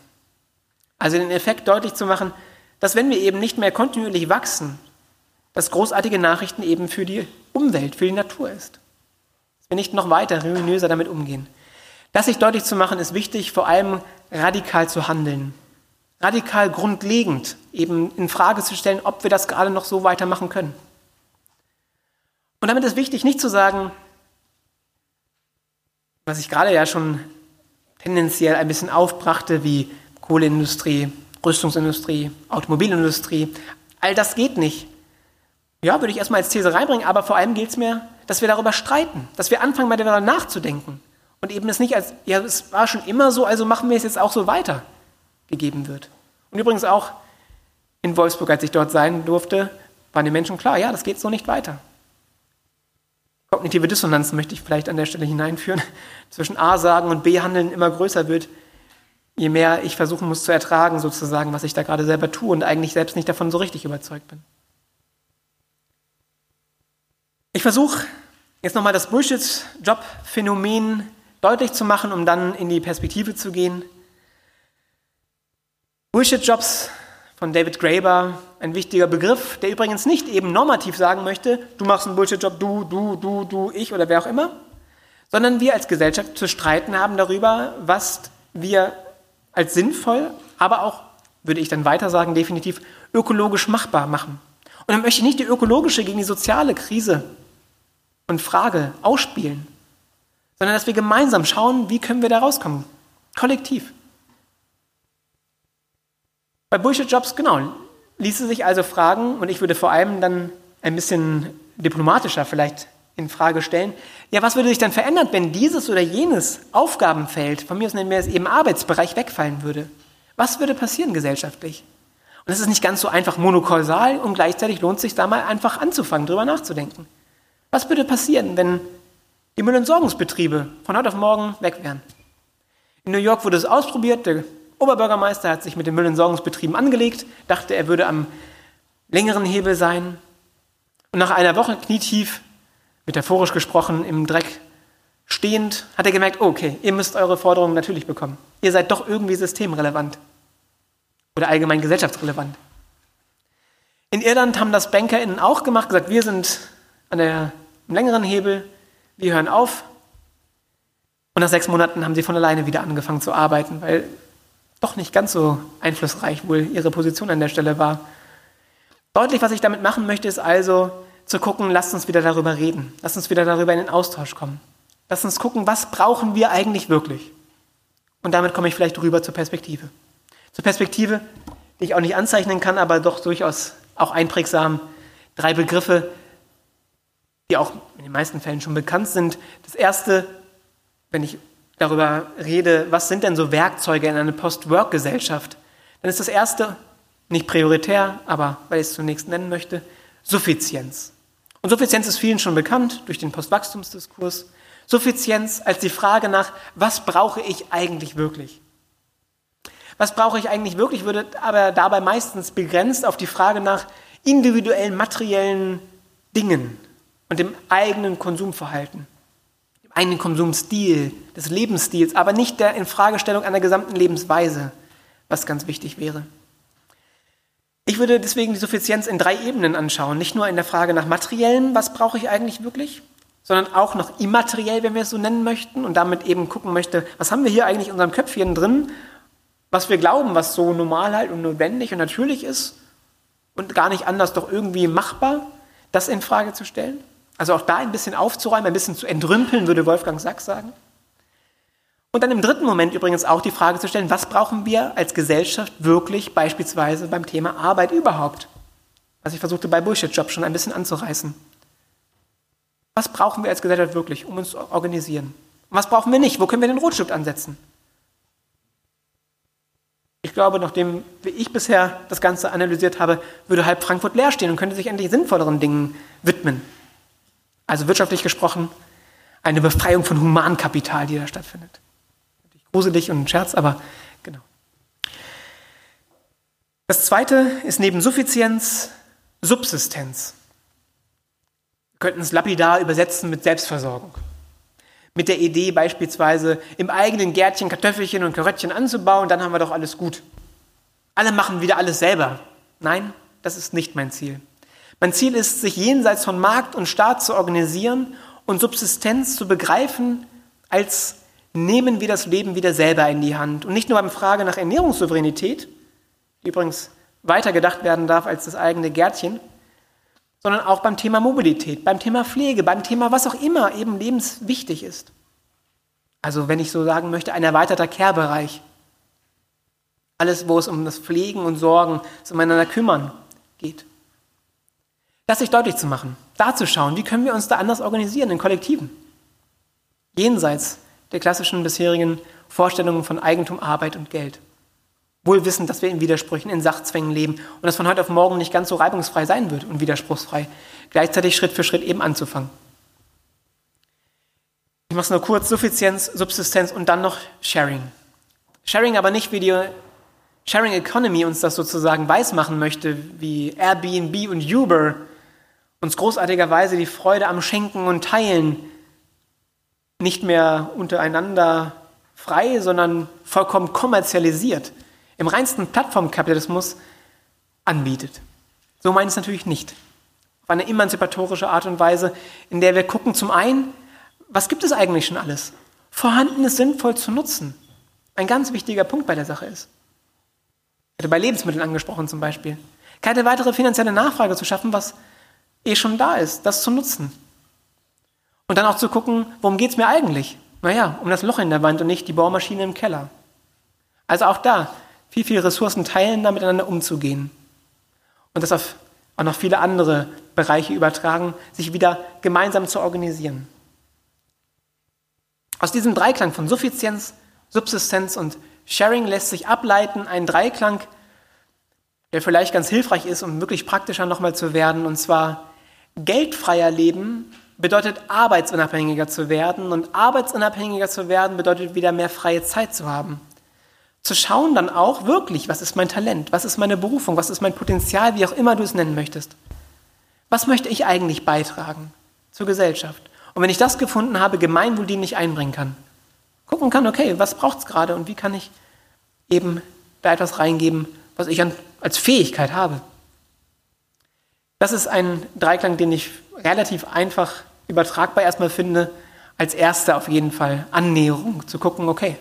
Also den Effekt deutlich zu machen, dass wenn wir eben nicht mehr kontinuierlich wachsen, das großartige Nachrichten eben für die Umwelt, für die Natur ist. Dass wir nicht noch weiter ruinöser damit umgehen. Das sich deutlich zu machen, ist wichtig, vor allem radikal zu handeln. Radikal grundlegend eben in Frage zu stellen, ob wir das gerade noch so weitermachen können. Und damit ist wichtig, nicht zu sagen, was ich gerade ja schon tendenziell ein bisschen aufbrachte, wie Kohleindustrie, Rüstungsindustrie, Automobilindustrie. All das geht nicht. Ja, würde ich erstmal als These reinbringen, aber vor allem gilt es mir, dass wir darüber streiten, dass wir anfangen, mal darüber nachzudenken und eben es nicht als, ja, es war schon immer so, also machen wir es jetzt auch so weiter, gegeben wird. Und übrigens auch in Wolfsburg, als ich dort sein durfte, waren den Menschen klar, ja, das geht so nicht weiter. Kognitive Dissonanz möchte ich vielleicht an der Stelle hineinführen, zwischen A-Sagen und B-Handeln immer größer wird, je mehr ich versuchen muss zu ertragen, sozusagen, was ich da gerade selber tue und eigentlich selbst nicht davon so richtig überzeugt bin. Ich versuche jetzt nochmal das Bullshit-Job-Phänomen deutlich zu machen, um dann in die Perspektive zu gehen. Bullshit-Jobs von David Graeber, ein wichtiger Begriff, der übrigens nicht eben normativ sagen möchte, du machst einen Bullshit-Job, du, du, du, du, ich oder wer auch immer, sondern wir als Gesellschaft zu streiten haben darüber, was wir als sinnvoll, aber auch, würde ich dann weiter sagen, definitiv ökologisch machbar machen. Und dann möchte ich nicht die ökologische gegen die soziale Krise und Frage ausspielen, sondern dass wir gemeinsam schauen, wie können wir da rauskommen. Kollektiv. Bei Bullshit-Jobs, genau, ließe sich also fragen, und ich würde vor allem dann ein bisschen diplomatischer vielleicht in Frage stellen, ja, was würde sich dann verändern, wenn dieses oder jenes Aufgabenfeld, von mir aus nennen wir es eben Arbeitsbereich, wegfallen würde? Was würde passieren gesellschaftlich? Und es ist nicht ganz so einfach monokausal und gleichzeitig lohnt es sich da mal einfach anzufangen, drüber nachzudenken. Was würde passieren, wenn die Müllentsorgungsbetriebe von heute auf morgen weg wären? In New York wurde es ausprobiert, der Oberbürgermeister hat sich mit den Müllentsorgungsbetrieben angelegt, dachte, er würde am längeren Hebel sein. Und nach einer Woche knietief, metaphorisch gesprochen, im Dreck stehend, hat er gemerkt, okay, ihr müsst eure Forderungen natürlich bekommen. Ihr seid doch irgendwie systemrelevant oder allgemein gesellschaftsrelevant. In Irland haben das BankerInnen auch gemacht, gesagt, wir sind an der längeren Hebel, wir hören auf. Und nach sechs Monaten haben sie von alleine wieder angefangen zu arbeiten, weil doch nicht ganz so einflussreich wohl ihre Position an der Stelle war. Deutlich, was ich damit machen möchte, ist also zu gucken, lasst uns wieder darüber reden, lasst uns wieder darüber in den Austausch kommen. Lasst uns gucken, was brauchen wir eigentlich wirklich? Und damit komme ich vielleicht rüber zur Perspektive. Zur Perspektive, die ich auch nicht anzeichnen kann, aber doch durchaus auch einprägsam. Drei Begriffe, die auch in den meisten Fällen schon bekannt sind. Das erste, wenn ich darüber rede, was sind denn so Werkzeuge in einer Post-Work-Gesellschaft, dann ist das erste, nicht prioritär, aber weil ich es zunächst nennen möchte, Suffizienz. Und Suffizienz ist vielen schon bekannt durch den Postwachstumsdiskurs. Suffizienz als die Frage nach, was brauche ich eigentlich wirklich? Was brauche ich eigentlich wirklich, würde aber dabei meistens begrenzt auf die Frage nach individuellen materiellen Dingen und dem eigenen Konsumverhalten, dem eigenen Konsumstil, des Lebensstils, aber nicht der Infragestellung einer gesamten Lebensweise, was ganz wichtig wäre. Ich würde deswegen die Suffizienz in drei Ebenen anschauen, nicht nur in der Frage nach materiellen, was brauche ich eigentlich wirklich, sondern auch noch immateriell, wenn wir es so nennen möchten und damit eben gucken möchte, was haben wir hier eigentlich in unserem Köpfchen drin was wir glauben, was so normal halt und notwendig und natürlich ist und gar nicht anders doch irgendwie machbar, das in Frage zu stellen. Also auch da ein bisschen aufzuräumen, ein bisschen zu entrümpeln, würde Wolfgang Sachs sagen. Und dann im dritten Moment übrigens auch die Frage zu stellen, was brauchen wir als Gesellschaft wirklich beispielsweise beim Thema Arbeit überhaupt? Was ich versuchte bei Bullshit-Job schon ein bisschen anzureißen. Was brauchen wir als Gesellschaft wirklich, um uns zu organisieren? Und was brauchen wir nicht? Wo können wir den Rotstift ansetzen? Ich glaube, nachdem ich bisher das Ganze analysiert habe, würde halb Frankfurt leer stehen und könnte sich endlich sinnvolleren Dingen widmen. Also wirtschaftlich gesprochen, eine Befreiung von Humankapital, die da stattfindet. Natürlich gruselig und ein Scherz, aber genau. Das zweite ist neben Suffizienz Subsistenz. Wir könnten es lapidar übersetzen mit Selbstversorgung. Mit der Idee beispielsweise im eigenen Gärtchen Kartoffelchen und Karöttchen anzubauen, dann haben wir doch alles gut. Alle machen wieder alles selber. Nein, das ist nicht mein Ziel. Mein Ziel ist, sich jenseits von Markt und Staat zu organisieren und Subsistenz zu begreifen als nehmen wir das Leben wieder selber in die Hand. Und nicht nur beim Frage nach Ernährungssouveränität, die übrigens weiter gedacht werden darf als das eigene Gärtchen, sondern auch beim Thema Mobilität, beim Thema Pflege, beim Thema was auch immer eben lebenswichtig ist. Also wenn ich so sagen möchte, ein erweiterter Care-Bereich. Alles, wo es um das Pflegen und Sorgen, das umeinander kümmern geht. Das sich deutlich zu machen, da zu schauen, wie können wir uns da anders organisieren in Kollektiven. Jenseits der klassischen bisherigen Vorstellungen von Eigentum, Arbeit und Geld. Wohl wissend, dass wir in Widersprüchen, in Sachzwängen leben und dass von heute auf morgen nicht ganz so reibungsfrei sein wird und widerspruchsfrei. Gleichzeitig Schritt für Schritt eben anzufangen. Ich mache es nur kurz, Suffizienz, Subsistenz und dann noch Sharing. Sharing aber nicht, wie die Sharing Economy uns das sozusagen weismachen möchte, wie Airbnb und Uber uns großartigerweise die Freude am Schenken und Teilen nicht mehr untereinander frei, sondern vollkommen kommerzialisiert im reinsten Plattformkapitalismus anbietet. So meine ich es natürlich nicht. Auf eine emanzipatorische Art und Weise, in der wir gucken, zum einen, was gibt es eigentlich schon alles? Vorhandenes sinnvoll zu nutzen. ein ganz wichtiger Punkt bei der Sache ist. Ich hatte bei Lebensmitteln angesprochen zum Beispiel. Keine weitere finanzielle Nachfrage zu schaffen, was eh schon da ist, das zu nutzen. Und dann auch zu gucken, worum geht es mir eigentlich? Naja, um das Loch in der Wand und nicht die Bohrmaschine im Keller. Also auch da, viel, viel Ressourcen teilen, da miteinander umzugehen. Und das auf auch noch viele andere Bereiche übertragen, sich wieder gemeinsam zu organisieren. Aus diesem Dreiklang von Suffizienz, Subsistenz und Sharing lässt sich ableiten ein Dreiklang, der vielleicht ganz hilfreich ist, um wirklich praktischer nochmal zu werden. Und zwar geldfreier Leben bedeutet arbeitsunabhängiger zu werden und arbeitsunabhängiger zu werden bedeutet wieder mehr freie Zeit zu haben. Zu schauen dann auch wirklich, was ist mein Talent, was ist meine Berufung, was ist mein Potenzial, wie auch immer du es nennen möchtest. Was möchte ich eigentlich beitragen zur Gesellschaft? Und wenn ich das gefunden habe, gemeinwohldienlich einbringen kann, gucken kann, okay, was braucht es gerade und wie kann ich eben da etwas reingeben, was ich als Fähigkeit habe. Das ist ein Dreiklang, den ich relativ einfach übertragbar erstmal finde, als erste auf jeden Fall Annäherung, zu gucken, okay,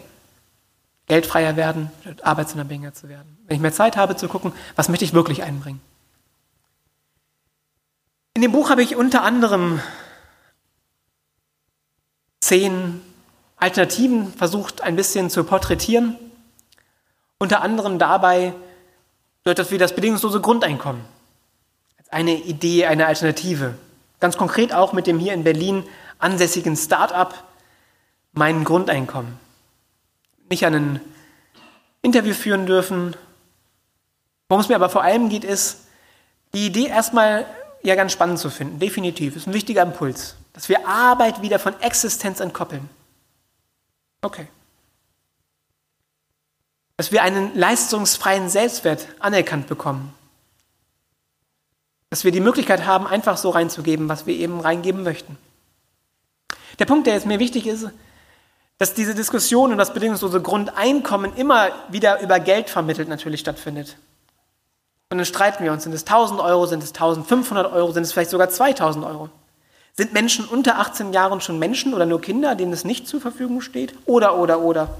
geldfreier werden, arbeitsunabhängiger zu werden. Wenn ich mehr Zeit habe, zu gucken, was möchte ich wirklich einbringen. In dem Buch habe ich unter anderem zehn Alternativen versucht ein bisschen zu porträtieren. Unter anderem dabei bedeutet das wie das bedingungslose Grundeinkommen. Eine Idee, eine Alternative. Ganz konkret auch mit dem hier in Berlin ansässigen Start-up Mein Grundeinkommen. Nicht an ein Interview führen dürfen. Worum es mir aber vor allem geht, ist, die Idee erstmal ja ganz spannend zu finden. Definitiv. Ist ein wichtiger Impuls. Dass wir Arbeit wieder von Existenz entkoppeln. Okay. Dass wir einen leistungsfreien Selbstwert anerkannt bekommen. Dass wir die Möglichkeit haben, einfach so reinzugeben, was wir eben reingeben möchten. Der Punkt, der jetzt mir wichtig ist, dass diese Diskussion um das bedingungslose Grundeinkommen immer wieder über Geld vermittelt natürlich stattfindet. Und dann streiten wir uns, sind es 1000 Euro, sind es 1500 Euro, sind es vielleicht sogar 2000 Euro. Sind Menschen unter 18 Jahren schon Menschen oder nur Kinder, denen es nicht zur Verfügung steht? Oder, oder, oder.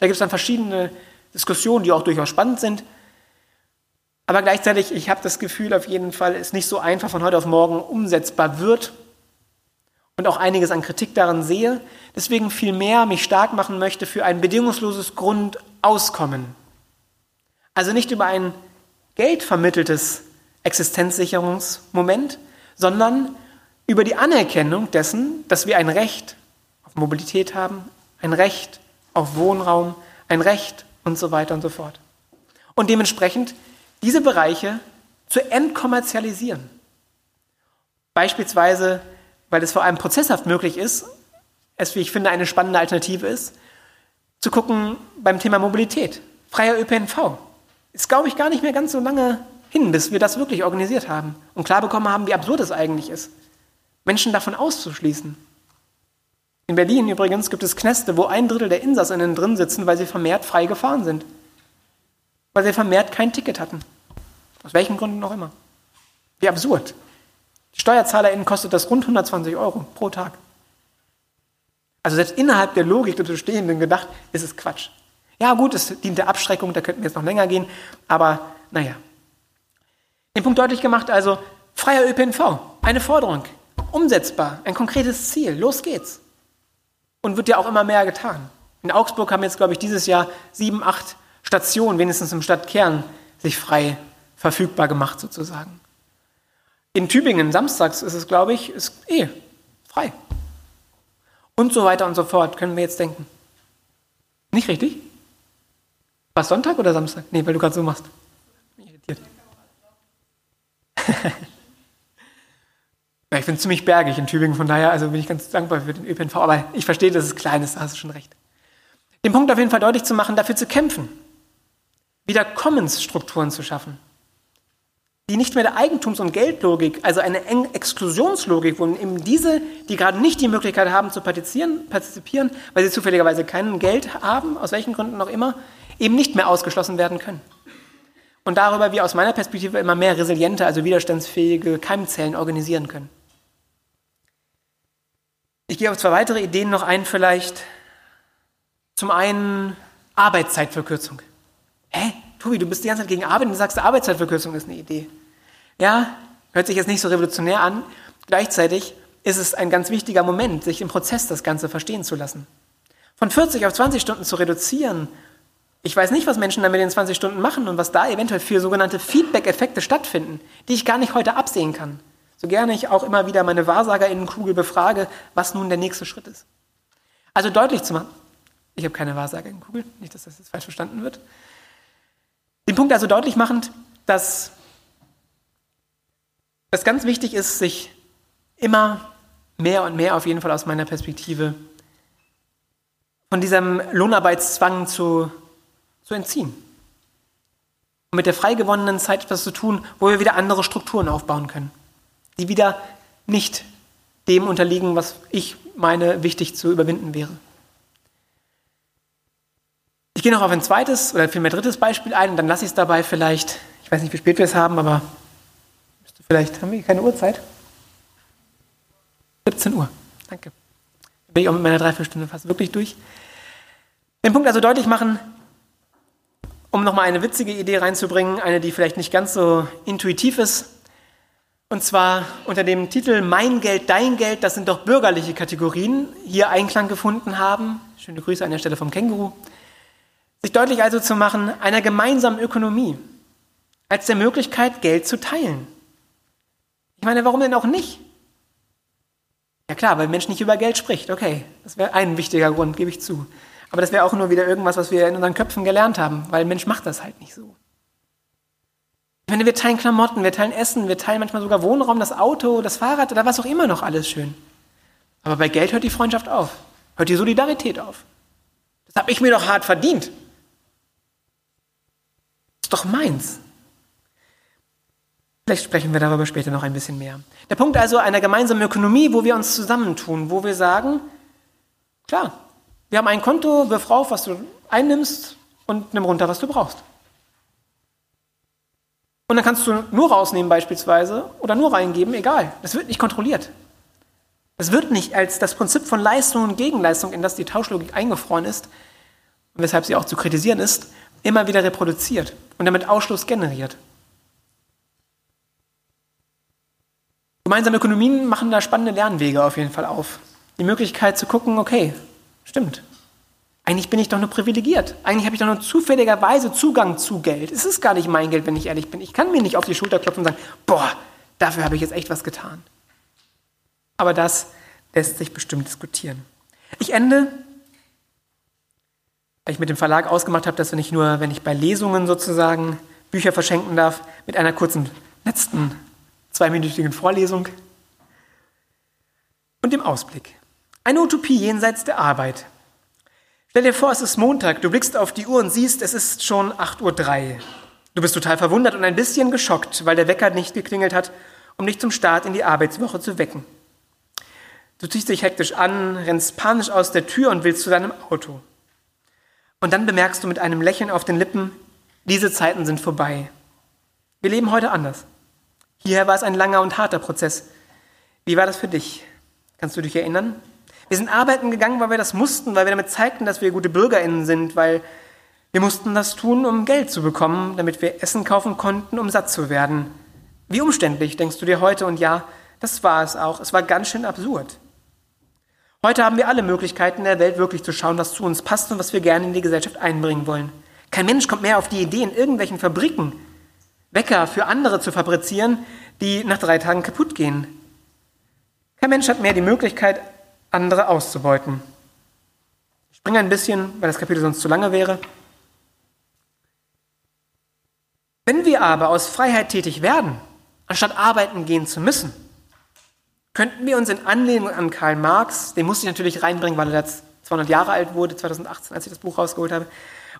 Da gibt es dann verschiedene Diskussionen, die auch durchaus spannend sind. Aber gleichzeitig, ich habe das Gefühl auf jeden Fall, es nicht so einfach von heute auf morgen umsetzbar wird und auch einiges an Kritik daran sehe. Deswegen viel mehr mich stark machen möchte für ein bedingungsloses Grundauskommen. Also nicht über ein geldvermitteltes Existenzsicherungsmoment, sondern über die Anerkennung dessen, dass wir ein Recht auf Mobilität haben, ein Recht auf Wohnraum, ein Recht und so weiter und so fort. Und dementsprechend diese Bereiche zu entkommerzialisieren. Beispielsweise, weil es vor allem prozesshaft möglich ist, es, wie ich finde, eine spannende Alternative ist, zu gucken beim Thema Mobilität. Freier ÖPNV. Ist, glaube ich, gar nicht mehr ganz so lange hin, bis wir das wirklich organisiert haben und klar bekommen haben, wie absurd es eigentlich ist. Menschen davon auszuschließen. In Berlin übrigens gibt es Knäste, wo ein Drittel der Insassinnen drin sitzen, weil sie vermehrt frei gefahren sind. Weil sie vermehrt kein Ticket hatten. Aus welchen Gründen auch immer. Wie absurd. Die SteuerzahlerInnen kostet das rund 120 Euro pro Tag. Also selbst innerhalb der Logik des Bestehenden gedacht, ist es Quatsch. Ja gut, es dient der Abschreckung, da könnten wir jetzt noch länger gehen, aber naja. Den Punkt deutlich gemacht, also freier ÖPNV, eine Forderung umsetzbar, ein konkretes Ziel. Los geht's. Und wird ja auch immer mehr getan. In Augsburg haben jetzt, glaube ich, dieses Jahr sieben, acht Stationen, wenigstens im Stadtkern, sich frei verfügbar gemacht sozusagen. In Tübingen samstags ist es, glaube ich, ist eh frei. Und so weiter und so fort, können wir jetzt denken. Nicht richtig? War es Sonntag oder Samstag? Nee, weil du gerade so machst. Bin irritiert. Ja, ich bin ziemlich bergig in Tübingen, von daher also bin ich ganz dankbar für den ÖPNV. Aber ich verstehe, dass es klein ist, da hast du schon recht. Den Punkt auf jeden Fall deutlich zu machen, dafür zu kämpfen, wieder Commons-Strukturen zu schaffen, die nicht mehr der Eigentums- und Geldlogik, also eine Exklusionslogik, wo eben diese, die gerade nicht die Möglichkeit haben zu partizipieren, partizipieren, weil sie zufälligerweise kein Geld haben, aus welchen Gründen auch immer, eben nicht mehr ausgeschlossen werden können und darüber wir aus meiner Perspektive immer mehr resiliente, also widerstandsfähige Keimzellen organisieren können. Ich gehe auf zwei weitere Ideen noch ein vielleicht. Zum einen Arbeitszeitverkürzung. Hä? Tobi, du bist die ganze Zeit gegen Arbeit und sagst, Arbeitszeitverkürzung ist eine Idee. Ja, hört sich jetzt nicht so revolutionär an. Gleichzeitig ist es ein ganz wichtiger Moment, sich im Prozess das Ganze verstehen zu lassen. Von 40 auf 20 Stunden zu reduzieren, ich weiß nicht, was Menschen damit in 20 Stunden machen und was da eventuell für sogenannte Feedback-Effekte stattfinden, die ich gar nicht heute absehen kann. So gerne ich auch immer wieder meine WahrsagerInnenkugel befrage, was nun der nächste Schritt ist. Also deutlich zu machen, ich habe keine WahrsagerInnenkugel, nicht, dass das jetzt falsch verstanden wird. Den Punkt also deutlich machend, dass es ganz wichtig ist, sich immer mehr und mehr auf jeden Fall aus meiner Perspektive von diesem Lohnarbeitszwang zu, zu entziehen. Und mit der frei gewonnenen Zeit etwas zu tun, wo wir wieder andere Strukturen aufbauen können, die wieder nicht dem unterliegen, was ich meine, wichtig zu überwinden wäre. Ich gehe noch auf ein zweites oder vielmehr drittes Beispiel ein und dann lasse ich es dabei vielleicht, ich weiß nicht, wie spät wir es haben, aber vielleicht haben wir keine Uhrzeit. 17 Uhr. Danke. Da bin ich auch mit meiner Dreiviertelstunde fast wirklich durch. Den Punkt also deutlich machen, um nochmal eine witzige Idee reinzubringen, eine, die vielleicht nicht ganz so intuitiv ist. Und zwar unter dem Titel Mein Geld, dein Geld, das sind doch bürgerliche Kategorien, hier Einklang gefunden haben. Schöne Grüße an der Stelle vom Känguru. Sich deutlich also zu machen, einer gemeinsamen Ökonomie als der Möglichkeit, Geld zu teilen. Ich meine, warum denn auch nicht? Ja klar, weil Mensch nicht über Geld spricht. Okay, das wäre ein wichtiger Grund, gebe ich zu. Aber das wäre auch nur wieder irgendwas, was wir in unseren Köpfen gelernt haben, weil Mensch macht das halt nicht so. Ich meine, wir teilen Klamotten, wir teilen Essen, wir teilen manchmal sogar Wohnraum, das Auto, das Fahrrad oder was auch immer noch alles schön. Aber bei Geld hört die Freundschaft auf, hört die Solidarität auf. Das habe ich mir doch hart verdient. Das ist doch meins. Vielleicht sprechen wir darüber später noch ein bisschen mehr. Der Punkt also einer gemeinsamen Ökonomie, wo wir uns zusammentun, wo wir sagen, klar, wir haben ein Konto, wirf rauf, was du einnimmst und nimm runter, was du brauchst. Und dann kannst du nur rausnehmen beispielsweise oder nur reingeben, egal. Das wird nicht kontrolliert. Es wird nicht als das Prinzip von Leistung und Gegenleistung, in das die Tauschlogik eingefroren ist, und weshalb sie auch zu kritisieren ist, immer wieder reproduziert und damit Ausschluss generiert. Gemeinsame Ökonomien machen da spannende Lernwege auf jeden Fall auf. Die Möglichkeit zu gucken, okay, stimmt. Eigentlich bin ich doch nur privilegiert. Eigentlich habe ich doch nur zufälligerweise Zugang zu Geld. Es ist gar nicht mein Geld, wenn ich ehrlich bin. Ich kann mir nicht auf die Schulter klopfen und sagen, boah, dafür habe ich jetzt echt was getan. Aber das lässt sich bestimmt diskutieren. Ich ende, weil ich mit dem Verlag ausgemacht habe, dass wir nicht nur, wenn ich bei Lesungen sozusagen Bücher verschenken darf, mit einer kurzen letzten zweiminütigen Vorlesung und dem Ausblick. Eine Utopie jenseits der Arbeit. Stell dir vor, es ist Montag, du blickst auf die Uhr und siehst, es ist schon 8.03 Uhr. Du bist total verwundert und ein bisschen geschockt, weil der Wecker nicht geklingelt hat, um dich zum Start in die Arbeitswoche zu wecken. Du ziehst dich hektisch an, rennst panisch aus der Tür und willst zu deinem Auto. Und dann bemerkst du mit einem Lächeln auf den Lippen, diese Zeiten sind vorbei. Wir leben heute anders. Hierher war es ein langer und harter Prozess. Wie war das für dich? Kannst du dich erinnern? Wir sind arbeiten gegangen, weil wir das mussten, weil wir damit zeigten, dass wir gute BürgerInnen sind, weil wir mussten das tun, um Geld zu bekommen, damit wir Essen kaufen konnten, um satt zu werden. Wie umständlich, denkst du dir heute? Und ja, das war es auch. Es war ganz schön absurd. Heute haben wir alle Möglichkeiten in der Welt wirklich zu schauen, was zu uns passt und was wir gerne in die Gesellschaft einbringen wollen. Kein Mensch kommt mehr auf die Idee, in irgendwelchen Fabriken Wecker für andere zu fabrizieren, die nach drei Tagen kaputt gehen. Kein Mensch hat mehr die Möglichkeit, andere auszubeuten. Ich springe ein bisschen, weil das Kapitel sonst zu lange wäre. Wenn wir aber aus Freiheit tätig werden, anstatt arbeiten gehen zu müssen, könnten wir uns in Anlehnung an Karl Marx, den musste ich natürlich reinbringen, weil er jetzt 200 Jahre alt wurde, 2018, als ich das Buch rausgeholt habe,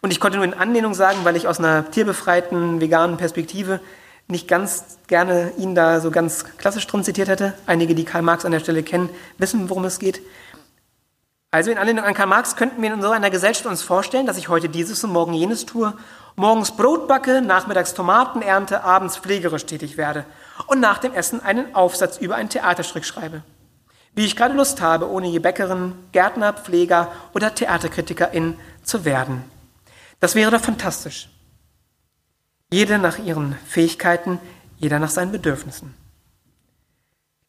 und ich konnte nur in Anlehnung sagen, weil ich aus einer tierbefreiten, veganen Perspektive nicht ganz gerne ihn da so ganz klassisch drin zitiert hätte. Einige, die Karl Marx an der Stelle kennen, wissen, worum es geht. Also in Anlehnung an Karl Marx könnten wir in so einer Gesellschaft uns vorstellen, dass ich heute dieses und morgen jenes tue, morgens Brot backe, nachmittags Tomaten ernte, abends pflegerisch tätig werde und nach dem Essen einen Aufsatz über ein Theaterstück schreibe. Wie ich gerade Lust habe, ohne je Bäckerin, Gärtner, Pfleger oder Theaterkritikerin zu werden. Das wäre doch fantastisch. Jede nach ihren Fähigkeiten, jeder nach seinen Bedürfnissen.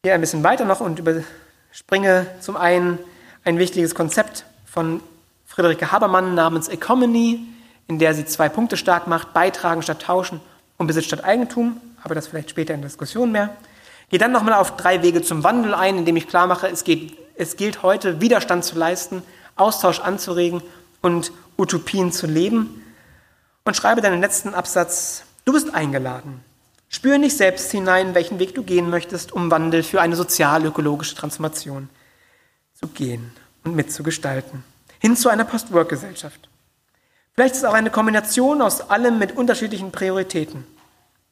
Gehe ein bisschen weiter noch und überspringe zum einen ein wichtiges Konzept von Friederike Habermann namens Economy, in der sie zwei Punkte stark macht, beitragen statt tauschen und Besitz statt Eigentum, aber das vielleicht später in Diskussion mehr. Gehe dann nochmal auf drei Wege zum Wandel ein, indem ich klar mache, es, geht, es gilt heute, Widerstand zu leisten, Austausch anzuregen und Utopien zu leben. Und schreibe dann den letzten Absatz, du bist eingeladen. Spüre in dich selbst hinein, welchen Weg du gehen möchtest, um Wandel für eine sozial-ökologische Transformation zu gehen und mitzugestalten. Hin zu einer Post-Work-Gesellschaft. Vielleicht ist es auch eine Kombination aus allem mit unterschiedlichen Prioritäten.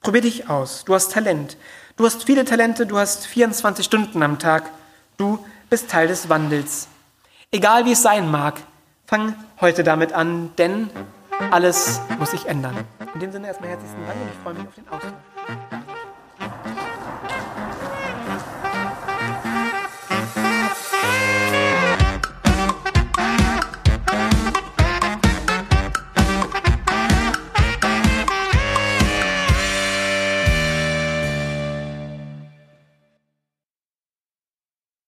Probier dich aus. Du hast Talent. Du hast viele Talente. Du hast 24 Stunden am Tag. Du bist Teil des Wandels. Egal wie es sein mag, fang heute damit an, denn alles muss sich ändern. In dem Sinne erstmal herzlichen Dank und ich freue mich auf den Austausch.